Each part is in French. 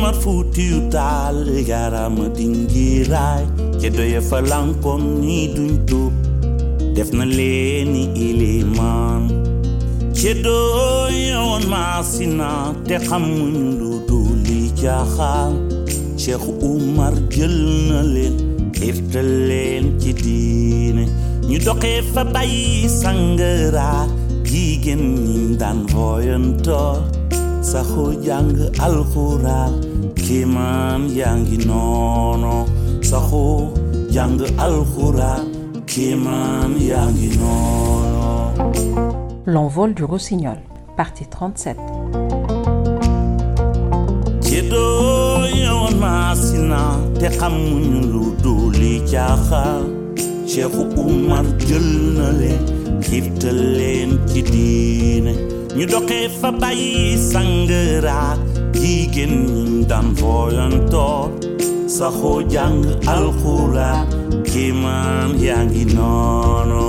Umar Fuutiyu Taal yaarama dingiraay ca doye fa lankoon ñi duñ tuub def na leeni ilimaan ca doye woon maasina te xamuñ lu duli jaaxaan Cheikh Umar jël na leen irtal leen ci diine ñu doxee fa bàyyi sangara jigéen ñi daan voyantoo saxu jàng alxuraan kiimaan yaa ngi noono saxu jàng alxuraan. Kiimaan yaa ngi noono L'envol du rossignol, partie 37. ci doo yowoon maasina te xamuñu lu duli caaxaan Cheikhu Umar jël na leen xiirtal leen ci diine. Ñu doxee fa bàyyi sangara jigéen ñi daan voyantoo saxoo jàng alxuraan kiimaan yaa ngi noono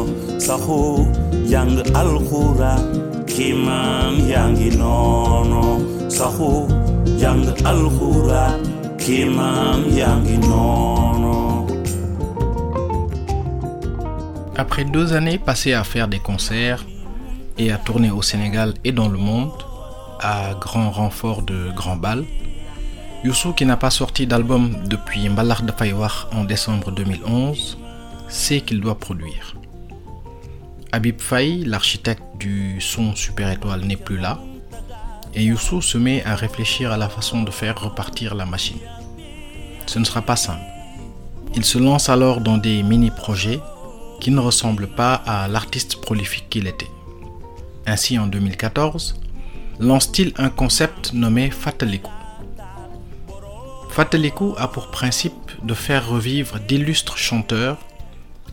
saxoo jàng alxuraan kiimaan yaa ngi noono saxoo jàng alxuraan Après deux années passées à faire des concerts et à tourner au Sénégal et dans le monde, à grand renfort de grands bals, Youssou, qui n'a pas sorti d'album depuis Mbalar de Faywar en décembre 2011, sait qu'il doit produire. Habib Faye, l'architecte du son Super Étoile, n'est plus là, et Youssou se met à réfléchir à la façon de faire repartir la machine. Ce ne sera pas simple. Il se lance alors dans des mini-projets qui ne ressemblent pas à l'artiste prolifique qu'il était. Ainsi, en 2014, lance-t-il un concept nommé Fataliku? Fataliku a pour principe de faire revivre d'illustres chanteurs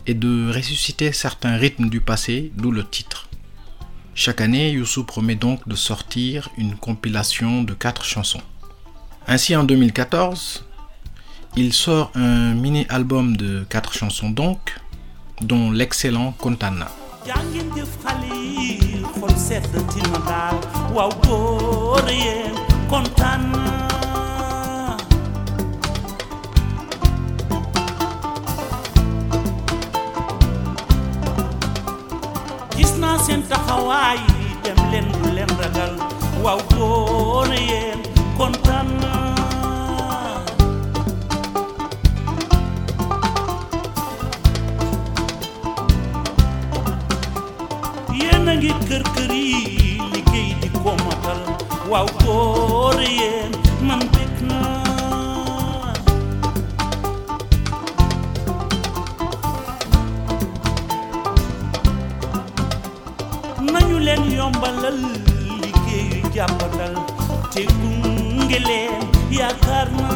et de ressusciter certains rythmes du passé, d'où le titre. Chaque année, Youssou promet donc de sortir une compilation de quatre chansons. Ainsi, en 2014, il sort un mini-album de quatre chansons donc, dont l'excellent Kontana. Waaw góor yéen kontaan naa gis naa seen taxawaay dem leen bu leen ragal waaw góor yéen kontaan nangi kerkeri ligay di komatal waw koreyen man bekna nañu leen yombalal liggéeyu jàppandal te gunge leen yaakaar na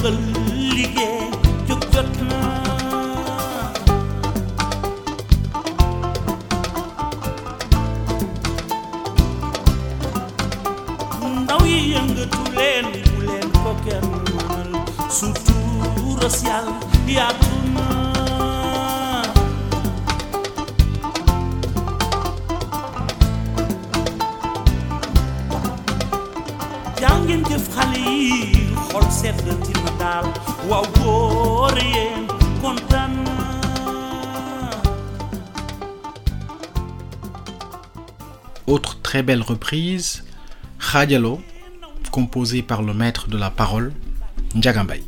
del Autre très belle reprise, Khadjalo, composée par le maître de la parole, Ndiagambay.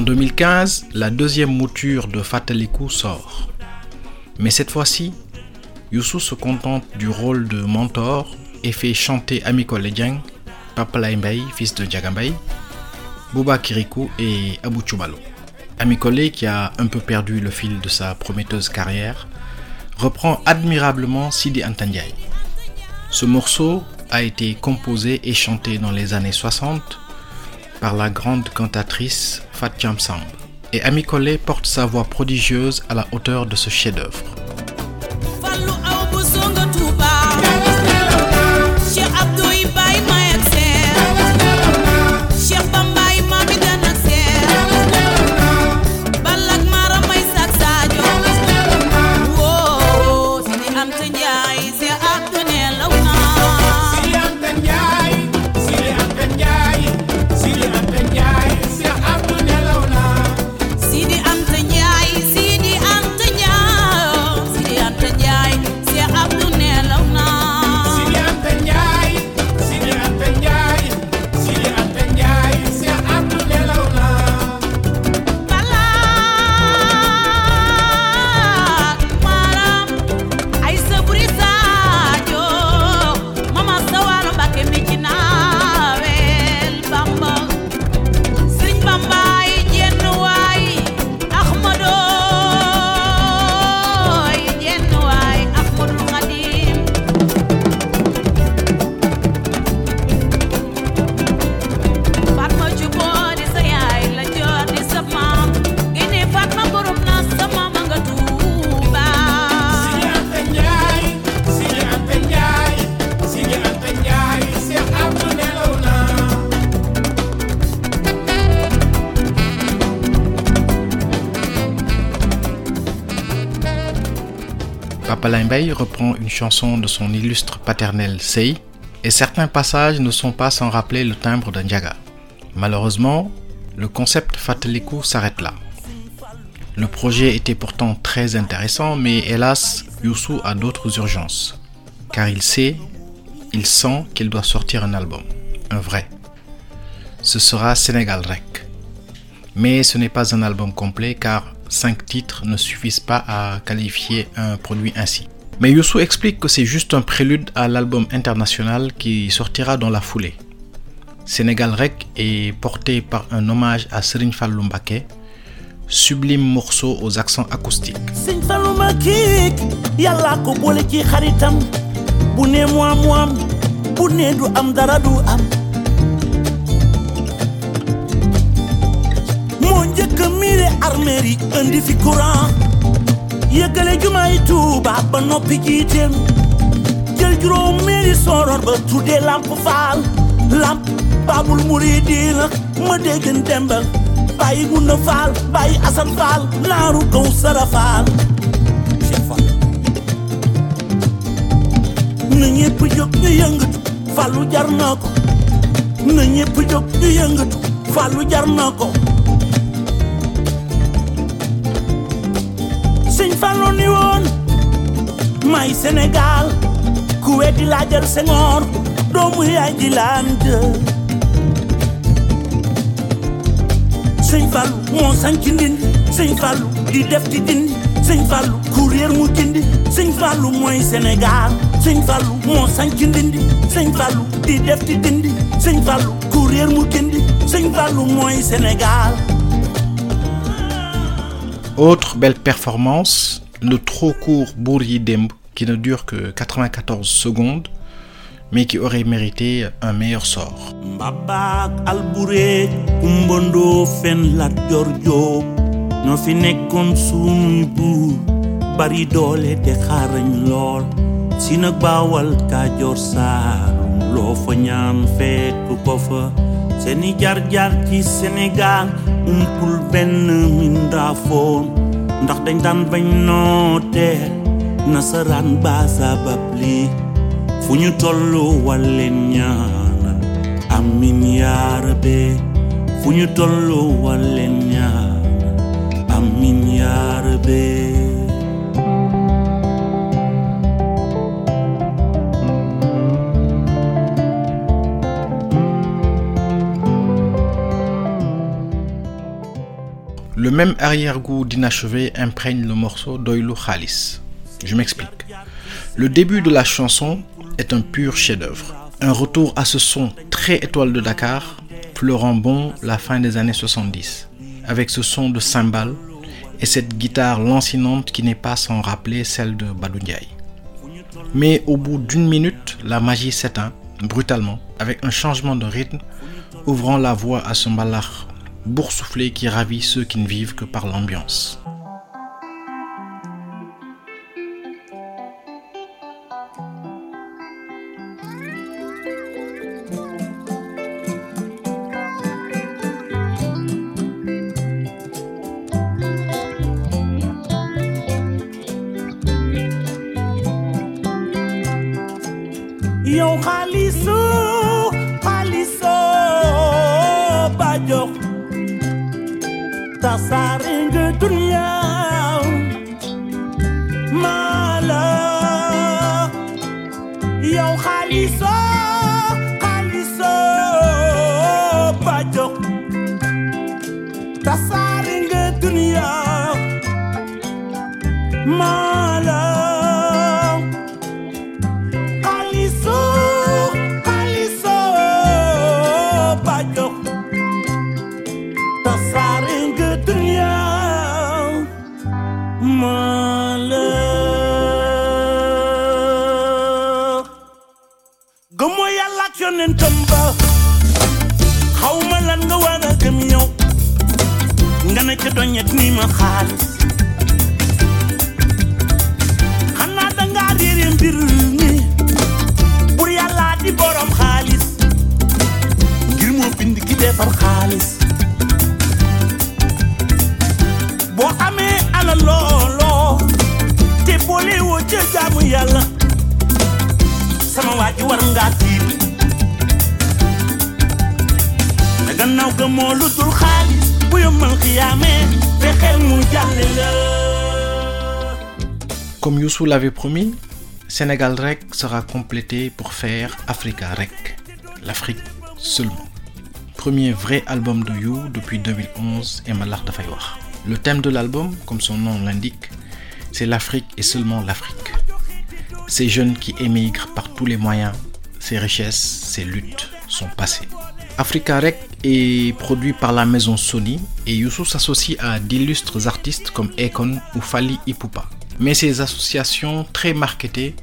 2015, la deuxième mouture de Fataliku sort. Mais cette fois-ci, Youssou se contente du rôle de mentor et fait chanter Amiko Ledjang, Papa Mbaye, fils de Djagambay, Bouba Kirikou et Abou Choubalo. Amikole, qui a un peu perdu le fil de sa prometteuse carrière, reprend admirablement Sidi Antandjaï. Ce morceau a été composé et chanté dans les années 60 par la grande cantatrice Et Amikole porte sa voix prodigieuse à la hauteur de ce chef-d'œuvre. Reprend une chanson de son illustre paternel Sei, et certains passages ne sont pas sans rappeler le timbre d'un Ndiaga. Malheureusement, le concept Fataliku s'arrête là. Le projet était pourtant très intéressant, mais hélas, Youssou a d'autres urgences. Car il sait, il sent qu'il doit sortir un album, un vrai. Ce sera Sénégal Rec. Mais ce n'est pas un album complet car cinq titres ne suffisent pas à qualifier un produit ainsi. Mais Youssou explique que c'est juste un prélude à l'album international qui sortira dans la foulée. Sénégal Rec est porté par un hommage à Serigne Fallou Mbacké, sublime morceau aux accents acoustiques. Yëggale jumaay Tuuba ba noppi jiiteem jël juróom meeri soror ba tuddee lamp faal lamp baabul muridiina ma déggan demba bàyyi gunda faal bàyyi asan faal naaru kaw sara faal na ñépp jóg ñu yëngatu fàllu jar na ko na ñépp jóg ñu yëngatu fàllu jar na ko sëñ Fallou ni woon may Sénégal ku weddi laajal Senghor doomu yaay ji laan jë sëñ Fallou moo sanc ndindi sëñ Fallou di def di dindi sëñ Fallou ku réer mu Sénégal sëñ Fallou moo sanc ndindi sëñ Fallou di def di dindi sëñ Fallou ku réer mu Sénégal Autre belle performance, le trop court Bourri Demb qui ne dure que 94 secondes mais qui aurait mérité un meilleur sort. seeni jaar-jaar ci Sénégal umpul benn mindaafoon ndax dañ daan bañ noote nasaraan ba sabab li fu tollu walleen ñaanal amin ya rabbi. Fu ñu tollu walleen ñaanal même arrière-goût d'inachevé imprègne le morceau d'Oilu Khalis. Je m'explique. Le début de la chanson est un pur chef-d'œuvre. Un retour à ce son très étoile de Dakar, pleurant bon la fin des années 70, avec ce son de cymbales et cette guitare lancinante qui n'est pas sans rappeler celle de Badou. Mais au bout d'une minute, la magie s'éteint brutalement avec un changement de rythme ouvrant la voie à ce malach boursouflé qui ravit ceux qui ne vivent que par l'ambiance. outside in good, good Comme Youssou l'avait promis, Sénégal Rec sera complété pour faire Africa Rec, l'Afrique seulement. Premier vrai album de You depuis 2011 et Malar. Le thème de l'album, comme son nom l'indique, c'est l'Afrique et seulement l'Afrique. Ces jeunes qui émigrent par tous les moyens, ses richesses, ses luttes, son passé. Africa Rec est produit par la maison Sony et Youssou s'associe à d'illustres artistes comme Akon ou Fali Ipupa. Mais ces associations très marketées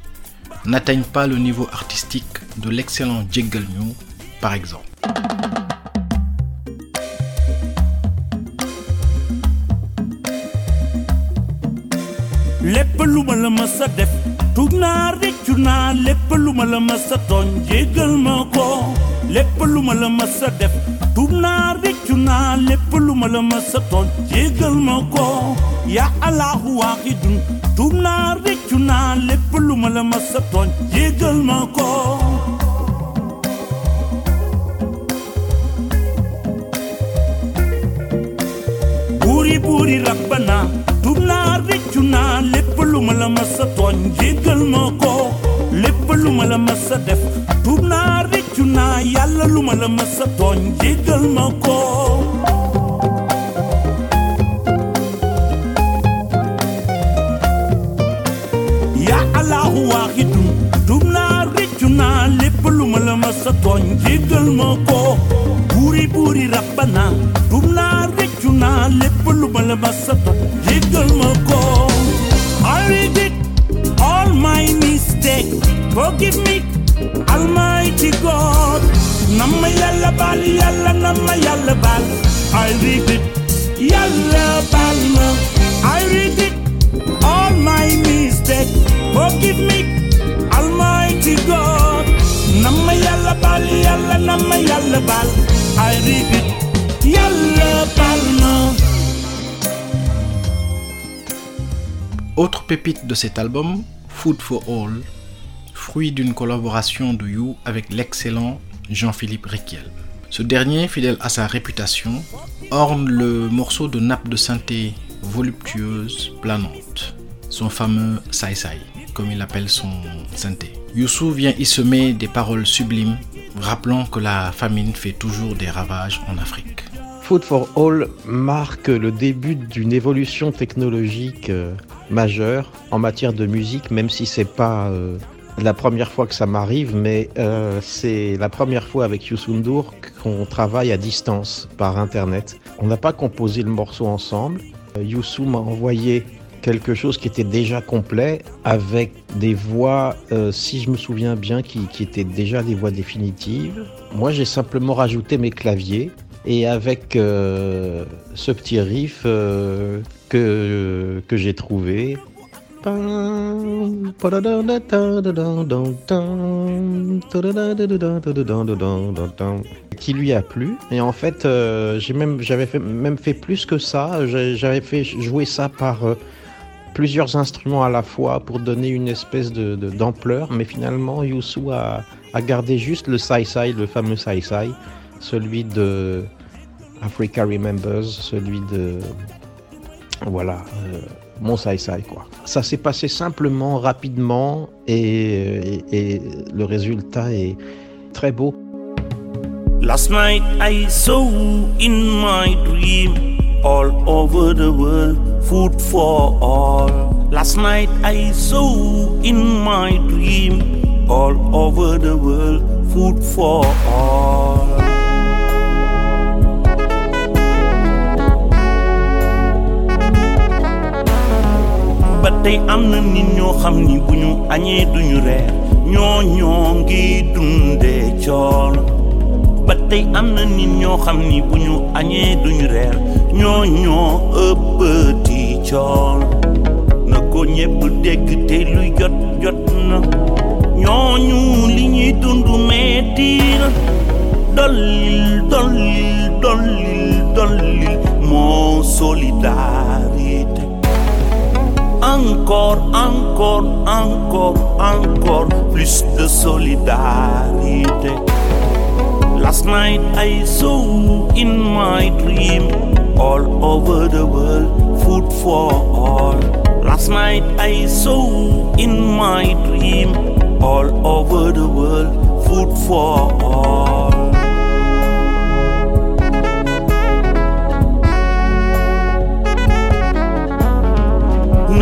n'atteignent pas le niveau artistique de l'excellent Jiggle New, par exemple. Tuub naa réccu naa lépp lu ma la ma sa tooñ jéggal ma ko yaa allahu waaxidun tuub naa réccu naa lépp lu ma la ma sa tooñ jéggal ma ko buuri buuri rabbana tuub naa réccu naa lépp lu ma la ma sa tooñ jéggal ma ko réccu naa yàlla lu ma la ma sa tooñ jéggal ma ko yaa allahu waaxidun tuub naa réccu naa lépp lu ma ko buuri buuri rabbana tuub naa réccu naa nama yàlla baal yàlla nama yàlla I regret yàlla baal ma. I regret all my mistake forgive me almighty God. Nama yàlla baal yàlla nama yàlla baal I regret yàlla baal ma. Autre pépite de cet album, Food for All, fruit d'une collaboration de You avec l'excellent Jean-Philippe Requiel. Ce dernier, fidèle à sa réputation, orne le morceau de nappe de synthé voluptueuse, planante, son fameux Sai Sai, comme il appelle son synthé. Youssou vient y semer des paroles sublimes, rappelant que la famine fait toujours des ravages en Afrique. Food for All marque le début d'une évolution technologique euh, majeure en matière de musique, même si c'est pas euh, la première fois que ça m'arrive, mais euh, c'est la première fois avec Youssoundour qu'on travaille à distance par internet. On n'a pas composé le morceau ensemble. Youssou m'a envoyé quelque chose qui était déjà complet avec des voix, euh, si je me souviens bien, qui, étaient déjà des voix définitives. Moi, j'ai simplement rajouté mes claviers et avec euh, ce petit riff euh, que j'ai trouvé. Qui lui a plu. Et en fait, euh, j'ai même, j'avais fait, même fait plus que ça. J'avais fait jouer ça par euh, plusieurs instruments à la fois pour donner une espèce de, d'ampleur. Mais finalement, Youssou a, a gardé juste le sai-sai, le fameux sai-sai, celui de Africa Remembers, celui de voilà, euh, mon sai-sai quoi. Ça s'est passé simplement, rapidement et, et- et le résultat est très beau. Last night I saw in my dream all over the world food for all. Last night I saw in my dream all over the world food for all. Ba tey am na nit ñoo xam ni bu ñu añee duñu reer. Ñoo ñoo ngi dundee cool ba tey am na nit ñoo xam ni bu ñu añee duñu reer. Ñoo ñoo ëppati cool na ko dégg te luy jot jot na. Ñooñu li ñuy dund metti na encore, encore, encore, encore plus de solidarité. Last night I saw in my dream all over the world food for all. Last night I saw in my dream all over the world food for all.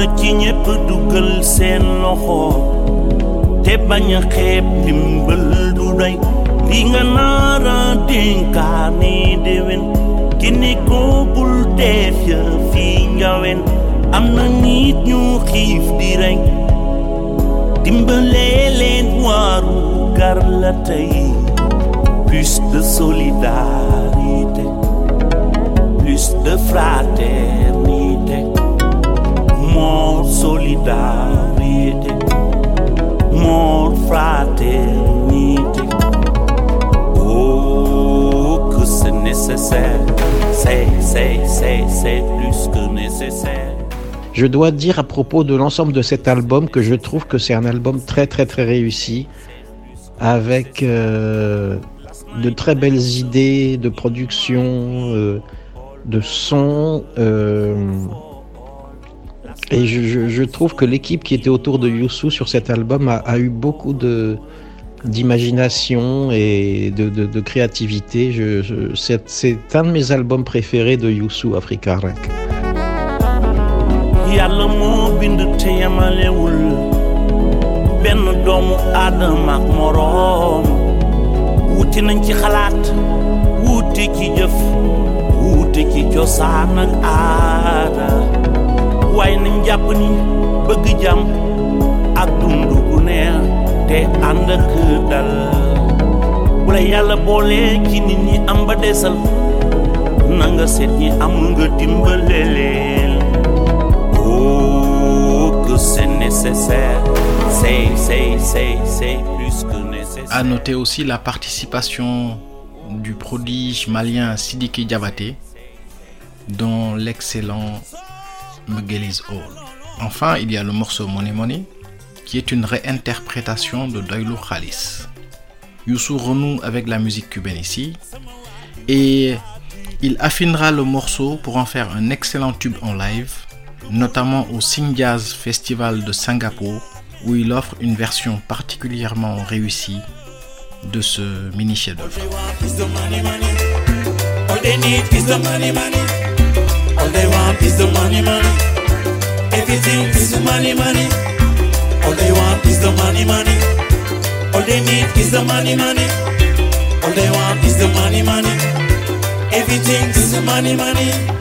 Na ci ñépp dugal seen loxo te bañ a xeeb dimbal du doy. Li nga naara dénkaane déwén ki ne ko bul def ya fii njawen am na nit ñu xiif di rey dimbalee leen waaru gar la tey. Plus de solidarité plus de fraternité solidarité. Oh. Je dois dire à propos de l'ensemble de cet album que je trouve que c'est un album très très très réussi avec euh, de très belles idées de production, euh, de son. euh, et je, trouve que l'équipe qui était autour de Youssou sur cet album a, eu beaucoup de d'imagination et de, de- créativité. C'est, un de mes albums préférés de Youssou Africa Rec. Waaye nañ jàpp ni bëgg jàmm ak dund gu neex te ànd ak dal bu la yàlla boolee ci nit ñi am ba desal na nga seet ñi amul nga dimbale Oh, que c'est nécessaire, c'est, c'est, c'est, c'est plus que nécessaire. À noter aussi la participation du prodige malien Sidiki Diabaté dans l'excellent Enfin, il y a le morceau Money Money qui est une réinterprétation de Doylou Khalis. Youssou renoue avec la musique cubaine ici et il affinera le morceau pour en faire un excellent tube en live, notamment au Sing Jazz Festival de Singapour où il offre une version particulièrement réussie de ce mini chef-d'œuvre. All they want is the money, money. Everything is the money, money. All they want is the money, money. All they need is the money, money. All they want is the money, money. Everything is the money, money.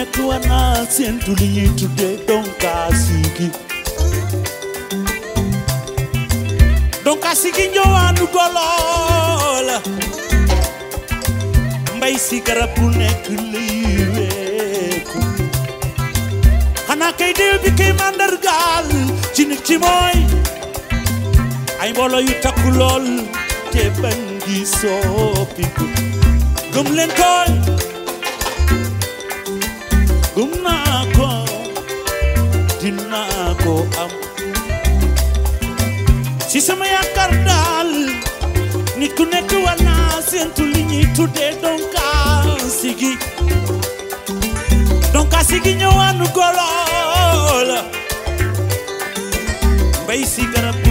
ne tua na sien tu li tu de don kasiki. Don kasiki nyo anu golol mbai sikara pune kliwe ana ke de bi ke ci nit chin chimoy ay bolo yu takulol te bangi sopiku. Gumlen koy. Gëm naa ko dinaa ko am. Ci sama yaakaar daal nit ku nekk war naa séentu li ñuy tuddee donkaasi gi donkaasi gi ñëwaanu golo la mbay si garab bu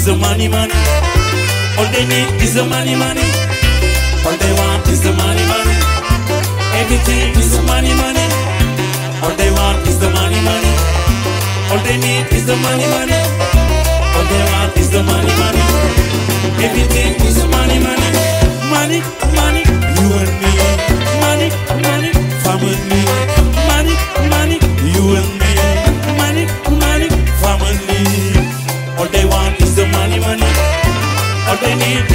is the money, money. All they need is the money, money. All they want is the money, money. Everything is the money, money. All they want is the money, money. All they need is the money, money. All they want is the money, money. Everything is the money, money. Money, money, you and me.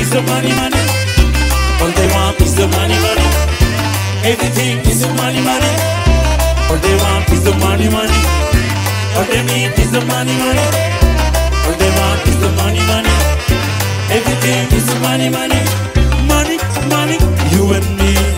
Is the money, money. All they want is the money, money. Everything is the money, money. All they want is the money, money. All they need is the money, money. All they want is the money, money. Everything is the money, money. Money, money, you and me.